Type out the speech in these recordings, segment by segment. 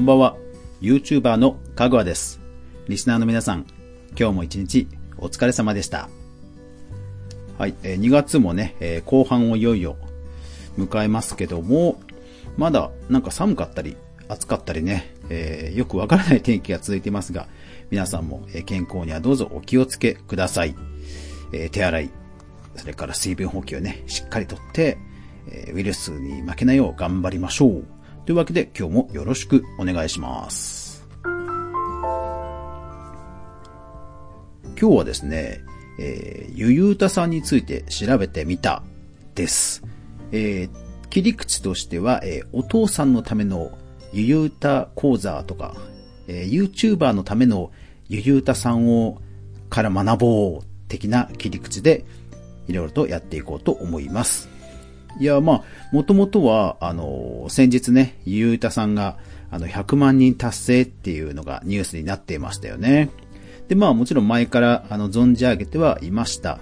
こんばんは。YouTuber のかぐわです。リスナーの皆さん、今日も一日お疲れ様でした。はい、えー2月もね、えー後半をいよいよ迎えますけども、まだなんか寒かったり、暑かったりね、えーよくわからない天気が続いていますが、皆さんも健康にはどうぞお気をつけください。え手洗い、それから水分補給をね、しっかりとって、えウイルスに負けないよう頑張りましょう。というわけで今日もよろしくお願いします。今日はですね、えーゆゆうたさんについて調べてみたです。えー切り口としては、えーお父さんのためのゆゆうた講座とか、えー YouTuber のためのゆゆうたさんをから学ぼう的な切り口でいろいろとやっていこうと思います。いや、まあ、もともとは、あの、先日ね、ゆうたさんが、あの、100万人達成っていうのがニュースになっていましたよね。で、まあ、もちろん前から、あの、存じ上げてはいました。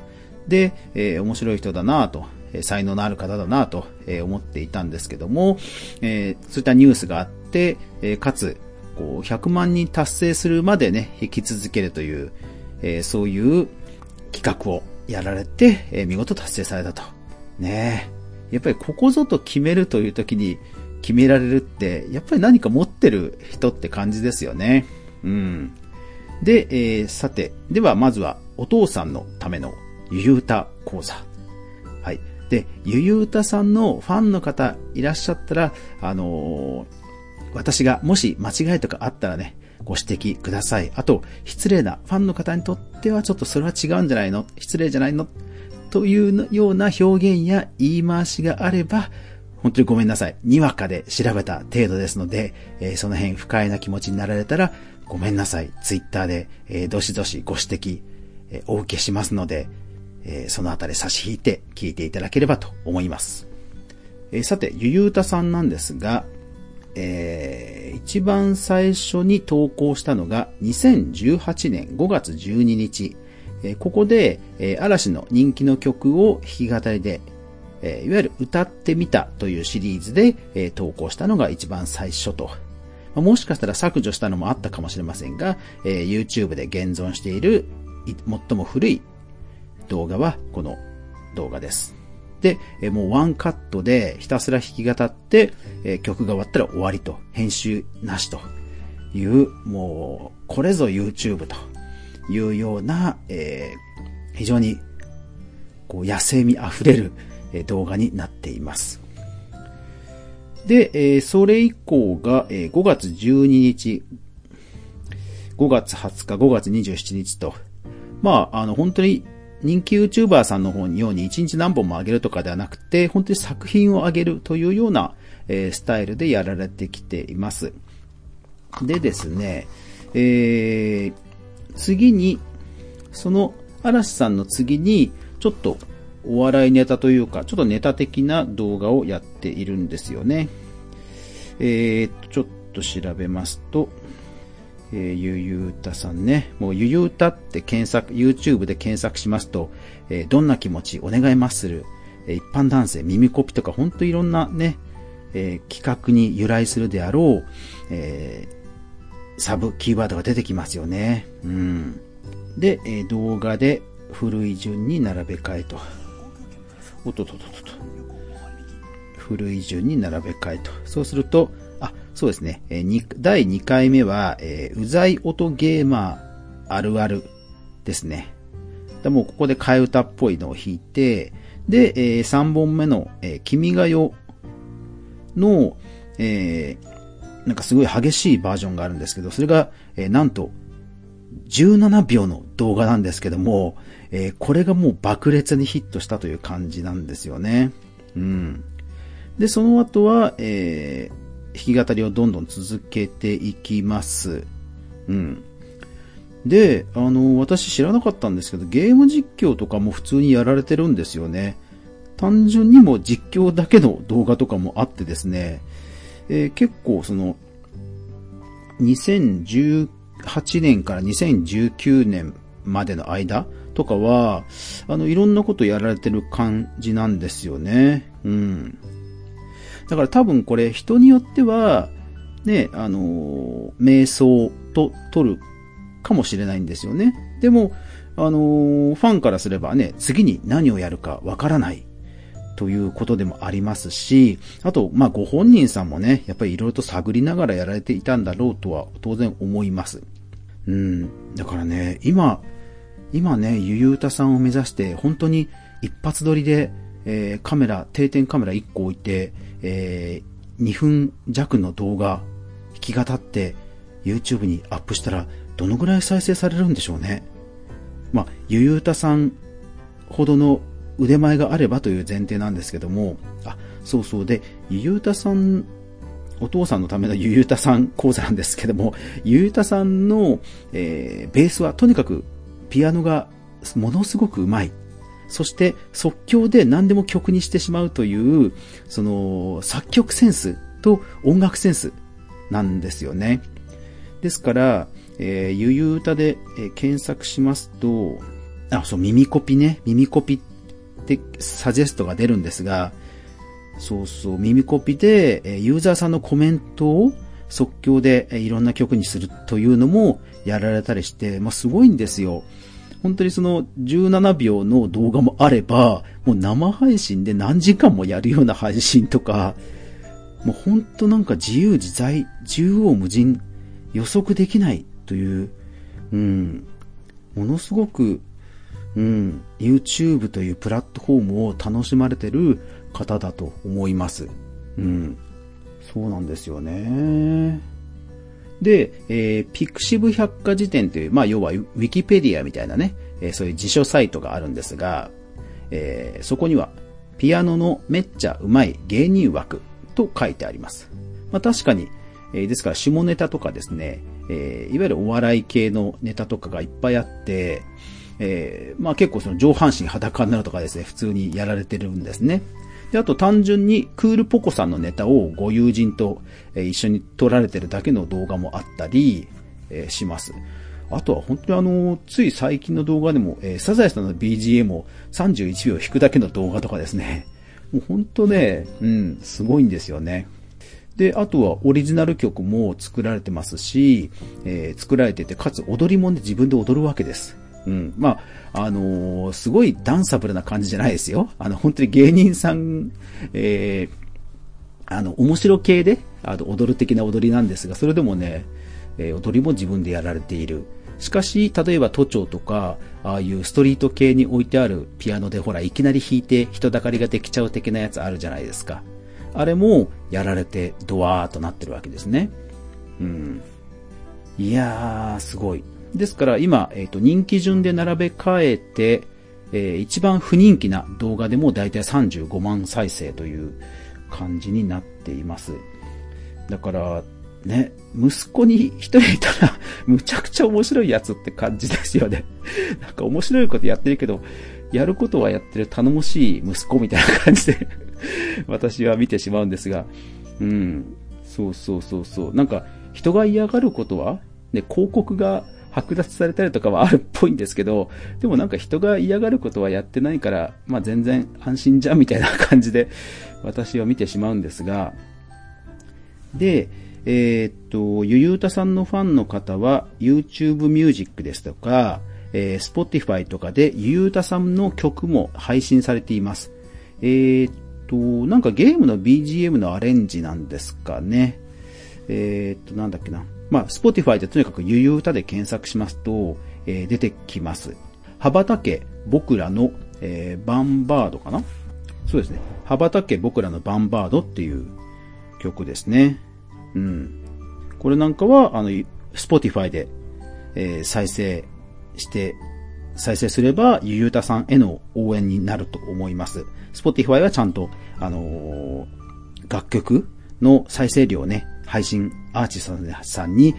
で、えー面白い人だなと、えー才能のある方だなと、えー思っていたんですけども、えそういったニュースがあって、えかつ、こう、100万人達成するまでね、引き続けるという、えそういう企画をやられて、え見事達成されたと。ねえ。やっぱりここぞと決めるという時に決められるって、やっぱり何か持ってる人って感じですよね。うん。で、えーさて、ではまずはお父さんのためのゆゆうた講座。はい。で、ゆゆうたさんのファンの方いらっしゃったら、あのー私がもし間違いとかあったらね、ご指摘ください。あと、失礼なファンの方にとってはちょっとそれは違うんじゃないの？失礼じゃないの？というような表現や言い回しがあれば、本当にごめんなさい。にわかで調べた程度ですので、えーその辺不快な気持ちになられたら、ごめんなさい。ツイッターで、えーどしどしご指摘、えーお受けしますので、えそのあたり差し引いて聞いていただければと思います。えさて、ゆゆうたさんなんですが、えー一番最初に投稿したのが2018年5月12日。ここで、嵐の人気の曲を弾き語りで、いわゆる歌ってみたというシリーズで、投稿したのが一番最初と。もしかしたら削除したのもあったかもしれませんが、YouTube で現存している最も古い動画はこの動画です。で、もうワンカットでひたすら弾き語って、曲が終わったら終わりと、編集なしという、もう、これぞ YouTube というような、えー非常にこう野生味あふれる動画になっています。で、えーそれ以降が、えー5月12日、5月20日、5月27日と、まあ、あの、本当に人気 YouTuber さんの方にように1日何本も上げるとかではなくて、本当に作品を上げるというような、えースタイルでやられてきています。でですね、えー次に、その嵐さんの次に、ちょっとお笑いネタというか、ちょっとネタ的な動画をやっているんですよね。えーと、ちょっと調べますと、えーゆゆうたさんね。もうゆゆうたって検索、YouTube で検索しますと、えーどんな気持ち、お願いマッスル、えー一般男性、耳コピとか、ほんといろんなね、えー企画に由来するであろう、えーサブキーワードが出てきますよね。うん。で、え動画で古い順に並べ替えと。おっとっとっとっと。古い順に並べ替えと。そうすると、あ、そうですね。えー第2回目は、えーうざい音ゲーマーあるあるですね。でもうここで替え歌っぽいのを弾いて、で、え3本目の、えー君が代の、えーなんかすごい激しいバージョンがあるんですけど、それが、えーなんと、17秒の動画なんですけども、えーこれがもう爆裂にヒットしたという感じなんですよね。うん。で、その後は、えー弾き語りをどんどん続けていきます。うん。で、あの、私知らなかったんですけど、ゲーム実況とかも普通にやられてるんですよね。単純にも実況だけの動画とかもあってですね、えー結構その、2018年から2019年までの間とかは、あの、いろんなことやられてる感じなんですよね。うん。だから多分これ人によっては、ね、あのー、瞑想と取るかもしれないんですよね。でも、あのー、ファンからすればね、次に何をやるかわからないということでもありますし、あと、まあ、ご本人さんもね、やっぱり色々と探りながらやられていたんだろうとは当然思います。うん。だからね、今、今ね、ゆゆうたさんを目指して、本当に一発撮りで、えー、カメラ、定点カメラ1個置いて、えー、2分弱の動画、弾き語って、YouTube にアップしたら、どのぐらい再生されるんでしょうね。まあ、ゆゆうたさんほどの腕前があればという前提なんですけども、あ、そうそうで、ゆゆうたさん、お父さんのためのゆ ゆうたさん講座なんですけども、ゆゆうたさんの、えー、ベースはとにかくピアノがものすごくうまい。そして即興で何でも曲にしてしまうという、その作曲センスと音楽センスなんですよね。ですから、えー、ゆゆ歌で、えー、検索しますと、あ、そう、耳コピね。耳コピってサジェストが出るんですが、そうそう、耳コピで、ユーザーさんのコメントを即興で、いろんな曲にするというのもやられたりして、まあ、すごいんですよ。本当にその17秒の動画もあれば、もう生配信で何時間もやるような配信とか、もう本当なんか自由自在、縦横無尽、予測できないという、うん、ものすごく、うん、YouTube というプラットフォームを楽しまれてる方だと思います。うん。そうなんですよね。で、えー、ピクシブ百科事典という、まあ、要はウィキペディアみたいなね、えー、そういう辞書サイトがあるんですが、えー、そこには、ピアノのめっちゃうまい芸人枠と書いてあります。まあ、確かに、えー、ですから下ネタとかですね、えー、いわゆるお笑い系のネタとかがいっぱいあって、えー、まあ結構その上半身裸になるとかですね、普通にやられてるんですね。で、あと単純にクールポコさんのネタをご友人と一緒に撮られてるだけの動画もあったりします。あとは本当にあの、つい最近の動画でも、えー、サザエさんの BGM を31秒弾くだけの動画とかですね。もう本当ね、うん、すごいんですよね。で、あとはオリジナル曲も作られてますし、えー、作られてて、かつ踊りもで自分で踊るわけです。うん。まあ、あのー、すごいダンサブルな感じじゃないですよ。あの、本当に芸人さん、えー、あの、面白系で、あの、踊る的な踊りなんですが、それでもね、えー、踊りも自分でやられている。しかし、例えば都庁とか、ああいうストリート系に置いてあるピアノでほら、いきなり弾いて人だかりができちゃう的なやつあるじゃないですか。あれもやられてドワーっとなってるわけですね。うん。いやー、すごい。ですから今、えっ、ー、と、人気順で並べ替えて、えー、一番不人気な動画でもだいたい35万再生という感じになっています。だから、ね、息子に一人いたら、むちゃくちゃ面白いやつって感じですよね。なんか面白いことやってるけど、やることはやってる頼もしい息子みたいな感じで 私は見てしまうんですが、うん、そうそうそうそう。なんか、人が嫌がることは、ね、広告が剥奪されたりとかはあるっぽいんですけど、でもなんか人が嫌がることはやってないから、まあ全然安心じゃんみたいな感じで私は見てしまうんですが、で、えー、っと、ゆゆうたさんのファンの方は YouTube Music ですとか、えー、Spotify とかでゆゆうたさんの曲も配信されています。えー、っと、なんかゲームの BGM のアレンジなんですかね。えー、っと、なんだっけな。まあ、Spotify でとにかくゆゆうたで検索しますと、えー、出てきます。羽ばたけ僕らの、えー、バンバードかな？そうですね。羽ばたけ僕らのバンバードっていう曲ですね。うん。これなんかは、あの、Spotify で、えー、再生して、再生すれば、ゆゆうたさんへの応援になると思います。Spotify はちゃんと、あのー、楽曲の再生量をね、配信アーティストさんに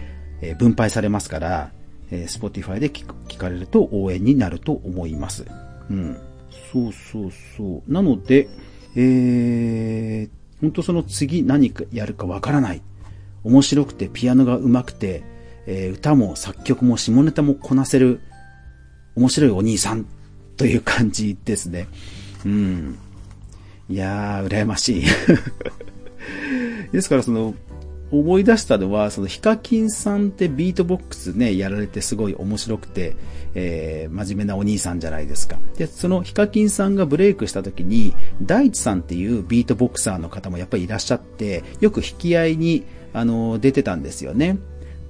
分配されますから、えー、Spotify で聞聞かれると応援になると思います。うん。そうそうそう。なので、えー、本当その次何かやるかわからない。面白くてピアノが上手くて、えー、歌も作曲も下ネタもこなせる面白いお兄さん という感じですね。うん。いやー、羨ましい。ですからその、思い出したのは、そのヒカキンさんってビートボックスね、やられてすごい面白くて、えー、真面目なお兄さんじゃないですか。で、そのヒカキンさんがブレイクした時に、大地さんっていうビートボクサーの方もやっぱりいらっしゃって、よく引き合いに、あの、出てたんですよね。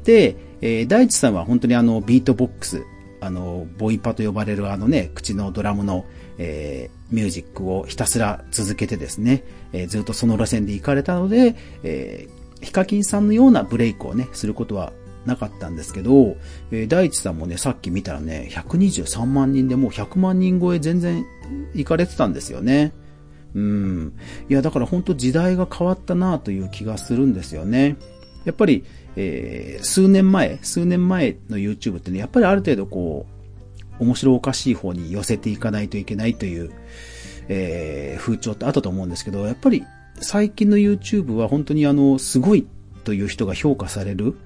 で、えー、大地さんは本当にあの、ビートボックス、あの、ボイパと呼ばれるあのね、口のドラムの、えー、ミュージックをひたすら続けてですね、えー、ずっとその路線で行かれたので、えー、ヒカキンさんのようなブレイクをね、することはなかったんですけど、えー、大地さんもね、さっき見たらね、123万人でもう100万人超え全然行かれてたんですよね。うん。いや、だから本当時代が変わったなという気がするんですよね。やっぱり、えー、数年前、数年前の YouTube ってね、やっぱりある程度こう、面白おかしい方に寄せていかないといけないという、えー、風潮ってあったと思うんですけど、やっぱり最近の YouTube は本当にあの、すごいという人が評価される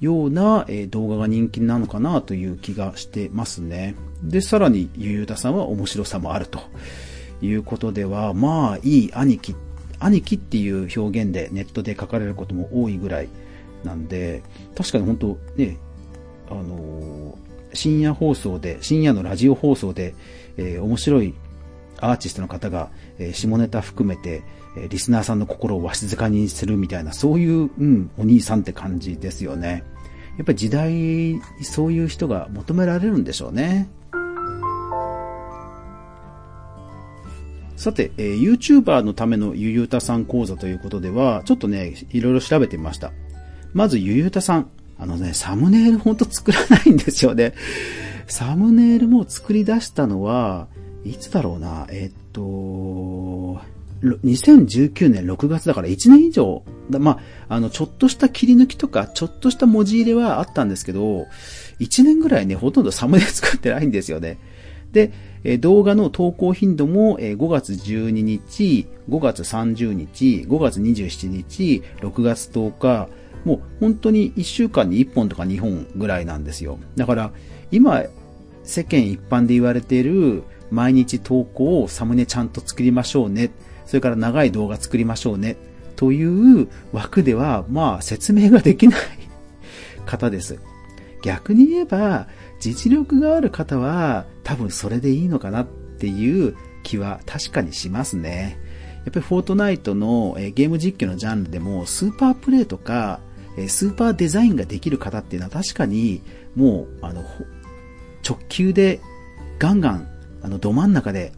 ような、え、動画が人気なのかなという気がしてますね。で、さらにゆゆうたさんは面白さもあるということでは、まあ、いい兄貴、兄貴っていう表現でネットで書かれることも多いぐらいなんで、確かに本当ね、あの、深夜放送で、深夜のラジオ放送で、えー、面白いアーティストの方が、えー、下ネタ含めて、えー、リスナーさんの心をわしづかにするみたいな、そういう、うん、お兄さんって感じですよね。やっぱり時代、そういう人が求められるんでしょうね。さて、えー、YouTuber のためのゆゆうたさん講座ということでは、ちょっとね、いろいろ調べてみました。まず、ゆゆうたさん。あのね、サムネイルほんと作らないんですよね。サムネイルも作り出したのは、いつだろうな、えっと、2019年6月だから1年以上、まあ、あの、ちょっとした切り抜きとか、ちょっとした文字入れはあったんですけど、1年ぐらいね、ほとんどサムネ作ってないんですよね。で、動画の投稿頻度も5月12日、5月30日、5月27日、6月10日、もう本当に1週間に1本とか2本ぐらいなんですよ。だから、今、世間一般で言われている毎日投稿をサムネちゃんと作りましょうね。それから長い動画作りましょうね。という枠では、まあ説明ができない 方です。逆に言えば、実力がある方は多分それでいいのかなっていう気は確かにしますね。やっぱりフォートナイトのゲーム実況のジャンルでもスーパープレイとかスーパーデザインができる方っていうのは確かにもうあの直球でガンガンあのど真ん中で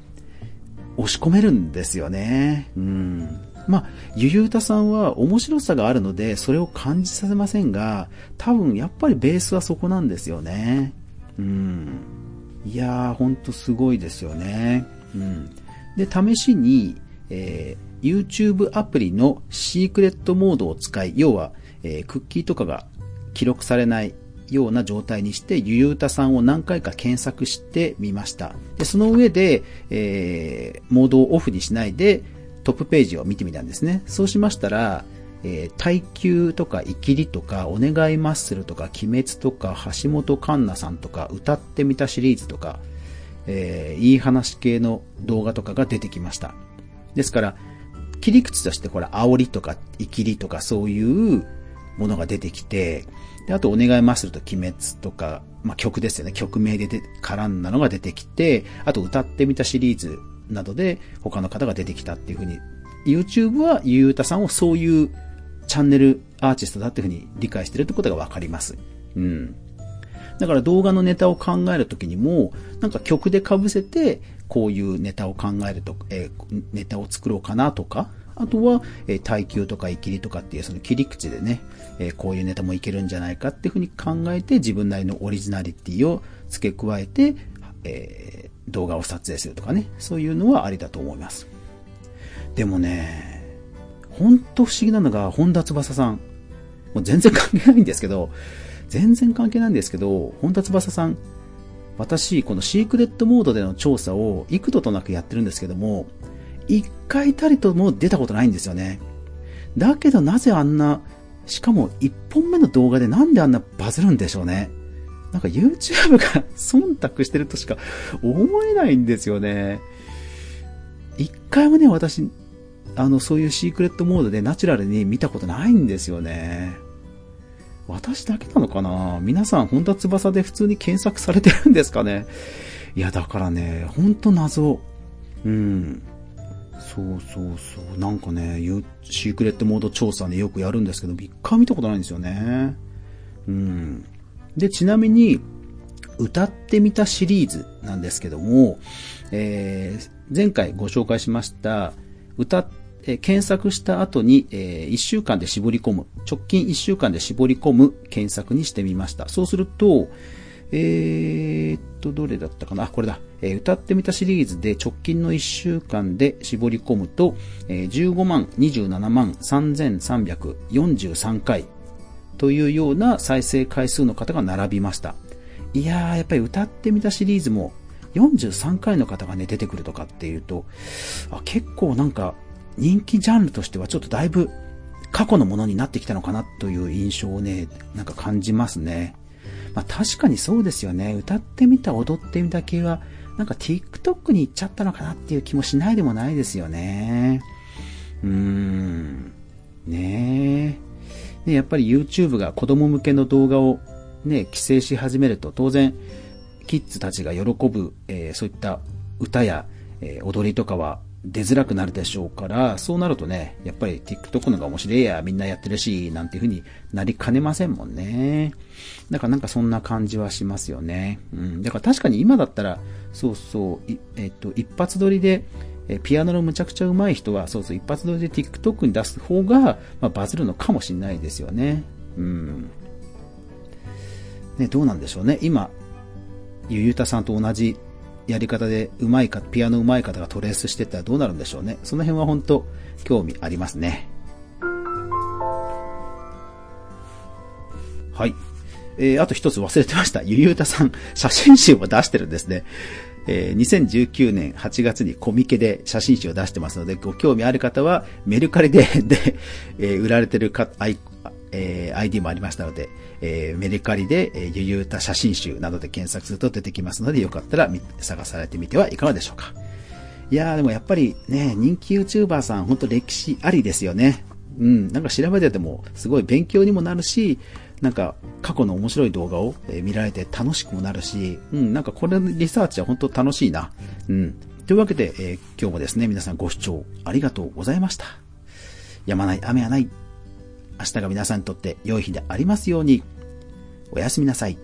押し込めるんですよね。うん。まあ、ゆゆうたさんは面白さがあるので、それを感じさせませんが、多分やっぱりベースはそこなんですよね。うん。いやー、ほんとすごいですよね。うん。で、試しに、えー、YouTube アプリのシークレットモードを使い、要は、えー、クッキーとかが記録されないような状態にして、ゆゆうたさんを何回か検索してみました。で、その上で、えー、モードをオフにしないで、トップページを見てみたんですね。そうしましたら、えー、耐久とか、イキリとか、お願いマッスルとか、鬼滅とか、橋本環奈さんとか、歌ってみたシリーズとか、えー、いい話系の動画とかが出てきました。ですから、切り口としてこれ、煽りとか、イキリとか、そういうものが出てきて、で、あと、お願いマッスルと鬼滅とか、まあ、曲ですよね。曲名でで絡んだのが出てきて、あと、歌ってみたシリーズなどで、他の方が出てきたっていうふうに、YouTube はゆうたさんをそういうチャンネルアーティストだっていうふうに理解してるってことがわかります。うん。だから動画のネタを考えるときにも、なんか曲で被せて、こういうネタを考えると、えー、ネタを作ろうかなとか、あとは、えー、耐久とかイキリとかっていうその切り口でね、えー、こういうネタもいけるんじゃないかっていうふうに考えて自分なりのオリジナリティを付け加えて、えー、動画を撮影するとかね、そういうのはありだと思います。でもね、ほんと不思議なのが、本田翼さん。もう全然関係ないんですけど、全然関係ないんですけど、本田翼さん、私、このシークレットモードでの調査を幾度となくやってるんですけども、一回たりとも出たことないんですよね。だけどなぜあんな、しかも一本目の動画でなんであんなバズるんでしょうね。なんか YouTube が忖度してるとしか思えないんですよね。一回もね、私、あの、そういうシークレットモードでナチュラルに見たことないんですよね。私だけなのかな？皆さん、本田翼で普通に検索されてるんですかね？いや、だからね、ほんと謎。うん。そうそうそう。なんかね、シークレットモード調査ね、よくやるんですけど、一回見たことないんですよね。うん。で、ちなみに、歌ってみたシリーズなんですけども、えー、前回ご紹介しました、歌、えー、検索した後に、えー、1週間で絞り込む、直近1週間で絞り込む検索にしてみました。そうすると、えー、っと、どれだったかな？あ、これだ。えー、歌ってみたシリーズで直近の1週間で絞り込むと、えー、15万27万3343回というような再生回数の方が並びました。いやー、やっぱり歌ってみたシリーズも43回の方がね、出てくるとかっていうと、あ結構なんか人気ジャンルとしてはちょっとだいぶ過去のものになってきたのかなという印象をね、なんか感じますね。まあ確かにそうですよね。歌ってみた、踊ってみた系は、なんか TikTok に行っちゃったのかなっていう気もしないでもないですよね。うーん。ねえ。で、やっぱり YouTube が子供向けの動画をね、規制し始めると当然、キッズたちが喜ぶ、えー、そういった歌や、えー、踊りとかは出づらくなるでしょうから、そうなるとね、やっぱり TikTok のが面白いや、みんなやってるし、なんていう風になりかねませんもんね。だからなんかそんな感じはしますよね。うん。だから確かに今だったら、そうそう、えっと、一発撮りで、えピアノのむちゃくちゃ上手い人は、そうそう、一発撮りで TikTok に出す方が、まあ、バズるのかもしれないですよね。うん。ね、どうなんでしょうね。今、ゆゆたさんと同じやり方でうまいか、ピアノうまい方がトレースしてったらどうなるんでしょうね。その辺は本当興味ありますね。はい。えー、あと一つ忘れてました。ゆゆうたさん、写真集も出してるんですね。えー、2019年8月にコミケで写真集を出してますので、ご興味ある方はメルカリでで、えー、売られてるか、えー、ID もありましたので、えー、メルカリで、えー、ゆゆうた写真集などで検索すると出てきますので、よかったら探されてみてはいかがでしょうか。いやーでもやっぱりね、人気 YouTuber さんほんと歴史ありですよね。うん、なんか調べててもすごい勉強にもなるし、なんか過去の面白い動画を見られて楽しくもなるし、うん、なんかこれのリサーチは本当楽しいな。うん。というわけで、えー、今日もですね、皆さんご視聴ありがとうございました。やまない雨はない。明日が皆さんにとって良い日でありますように。おやすみなさい。